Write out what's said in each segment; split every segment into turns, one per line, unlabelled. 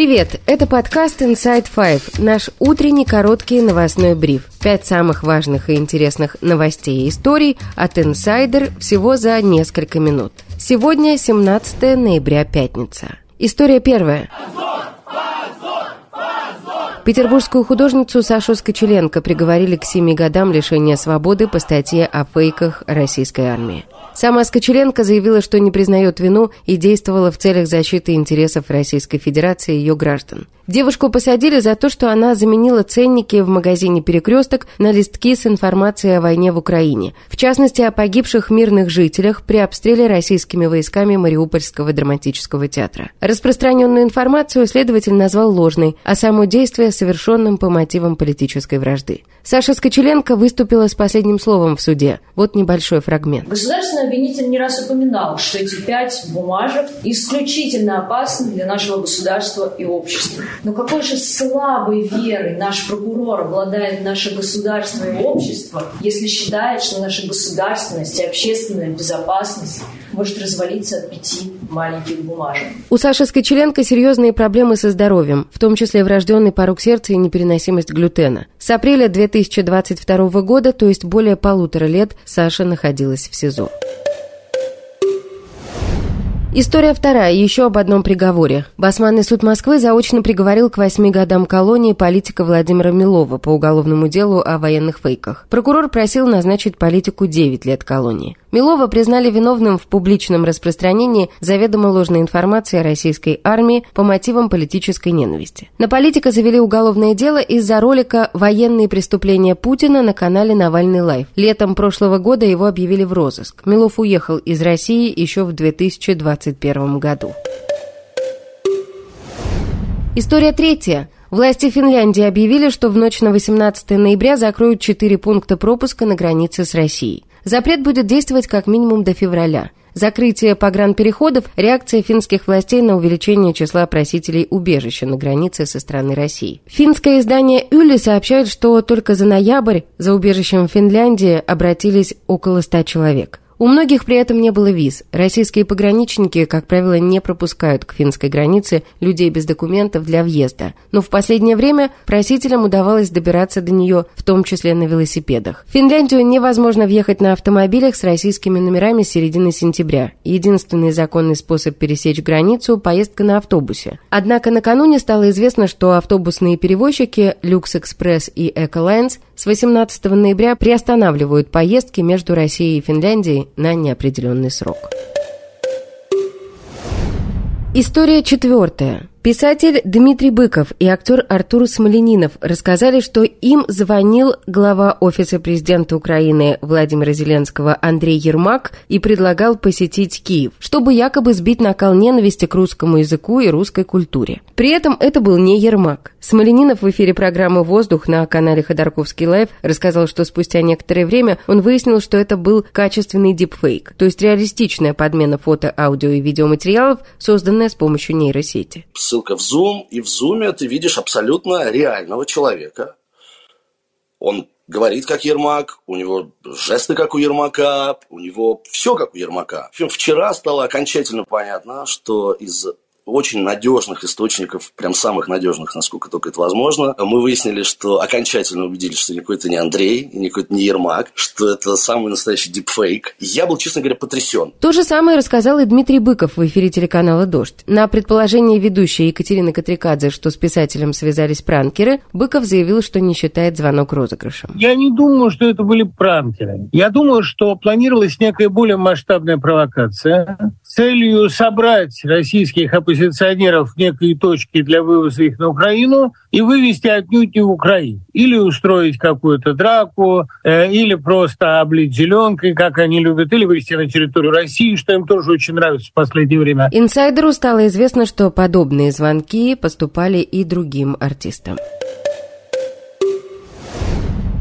Привет! Это подкаст Inside Five, наш утренний короткий новостной бриф. Пять самых важных и интересных новостей и историй от Insider всего за несколько минут. Сегодня 17 ноября, пятница. История первая. Петербургскую художницу Сашу Скочеленко приговорили к семи годам лишения свободы по статье о фейках российской армии. Сама Скочеленко заявила, что не признает вину и действовала в целях защиты интересов Российской Федерации и ее граждан. Девушку посадили за то, что она заменила ценники в магазине «Перекресток» на листки с информацией о войне в Украине. В частности, о погибших мирных жителях при обстреле российскими войсками Мариупольского драматического театра. Распространенную информацию следователь назвал ложной, а само действие совершенным по мотивам политической вражды. Саша Скочеленко выступила с последним словом в суде. Вот небольшой фрагмент.
Государственный обвинитель не раз упоминал, что эти пять бумажек исключительно опасны для нашего государства и общества. Но какой же слабой верой наш прокурор обладает наше государство и общество, если считает, что наша государственность и общественная безопасность может развалиться от пяти маленьких бумажек.
У Саши Скочеленко серьезные проблемы со здоровьем, в том числе врожденный порог сердца и непереносимость глютена. С апреля 2022 года, то есть более полутора лет, Саша находилась в СИЗО. История вторая, еще об одном приговоре. Басманный суд Москвы заочно приговорил к восьми годам колонии политика Владимира Милова по уголовному делу о военных фейках. Прокурор просил назначить политику 9 лет колонии. Милова признали виновным в публичном распространении заведомо ложной информации о российской армии по мотивам политической ненависти. На политика завели уголовное дело из-за ролика «Военные преступления Путина» на канале «Навальный Live». Летом прошлого года его объявили в розыск. Милов уехал из России еще в 2021 году. История третья. Власти Финляндии объявили, что в ночь на 18 ноября закроют четыре пункта пропуска на границе с Россией. Запрет будет действовать как минимум до февраля. Закрытие погранпереходов – реакция финских властей на увеличение числа просителей убежища на границе со стороны России. Финское издание «Yle» сообщает, что только за ноябрь за убежищем в Финляндии обратились около 100 человек. У многих при этом не было виз. Российские пограничники, как правило, не пропускают к финской границе людей без документов для въезда. Но в последнее время просителям удавалось добираться до нее, в том числе на велосипедах. В Финляндию невозможно въехать на автомобилях с российскими номерами с середины сентября. Единственный законный способ пересечь границу – поездка на автобусе. Однако накануне стало известно, что автобусные перевозчики Люкс Экспресс и Эколайнс с 18 ноября приостанавливают поездки между Россией и Финляндией на неопределенный срок. История четвертая. Писатель Дмитрий Быков и актер Артур Смольянинов рассказали, что им звонил глава Офиса президента Украины Владимира Зеленского Андрей Ермак и предлагал посетить Киев, чтобы якобы сбить накал ненависти к русскому языку и русской культуре. При этом это был не Ермак. Смольянинов в эфире программы «Воздух» на канале Ходорковский Live рассказал, что спустя некоторое время он выяснил, что это был качественный дипфейк, то есть реалистичная подмена фото, аудио и видеоматериалов, созданная с помощью нейросети
ссылка в Zoom, и в Zoom ты видишь абсолютно реального человека. Он говорит как Ермак, у него жесты как у Ермака, у него все как у Ермака. Вчера стало окончательно понятно, что из очень надежных источников, прям самых надежных, насколько только это возможно. Мы выяснили, что окончательно убедились, что никакой это не Андрей, и никакой это не Ермак, что это самый настоящий дипфейк. Я был, честно говоря, потрясен.
То же самое рассказал и Дмитрий Быков в эфире телеканала «Дождь». На предположение ведущей Екатерины Катрикадзе, что с писателем связались пранкеры, Быков заявил, что не считает звонок розыгрышем.
Я не думаю, что это были пранкеры. Я думаю, что планировалась некая более масштабная провокация с целью собрать российских оппозиционеров оппозиционеров некой точки для вывоза их на Украину и вывести отнюдь не в Украину. Или устроить какую-то драку, э, или просто облить зеленкой, как они любят, или вывести на территорию России, что им тоже очень нравится в последнее время.
Инсайдеру стало известно, что подобные звонки поступали и другим артистам.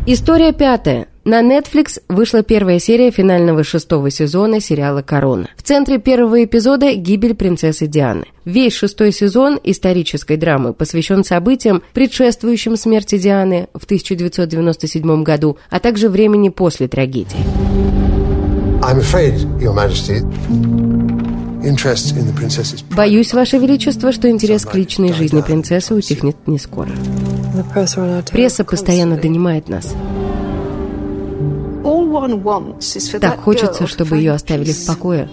История пятая. На Netflix вышла первая серия финального шестого сезона сериала «Корона». В центре первого эпизода – гибель принцессы Дианы. Весь шестой сезон исторической драмы посвящен событиям, предшествующим смерти Дианы в 1997 году, а также времени после трагедии. I'm afraid, Your Majesty, Боюсь, Ваше Величество, что интерес к личной жизни принцессы утихнет не скоро. Пресса постоянно донимает нас. Так хочется, чтобы ее оставили в покое.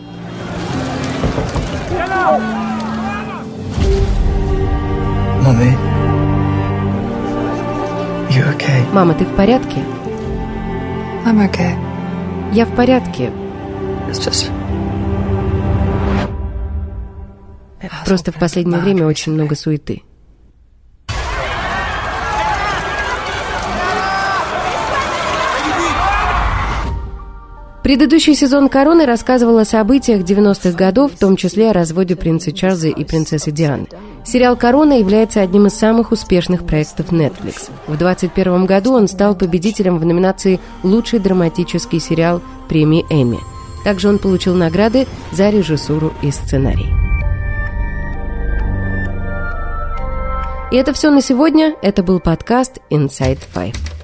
Мама, ты в порядке? Я в порядке. Просто в последнее время очень много суеты. Предыдущий сезон «Короны» рассказывал о событиях 90-х годов, в том числе о разводе принца Чарльза и принцессы Дианы. Сериал «Корона» является одним из самых успешных проектов Netflix. В 2021 году он стал победителем в номинации «Лучший драматический сериал» премии «Эмми». Также он получил награды за режиссуру и сценарий. И это все на сегодня. Это был подкаст Inside Five.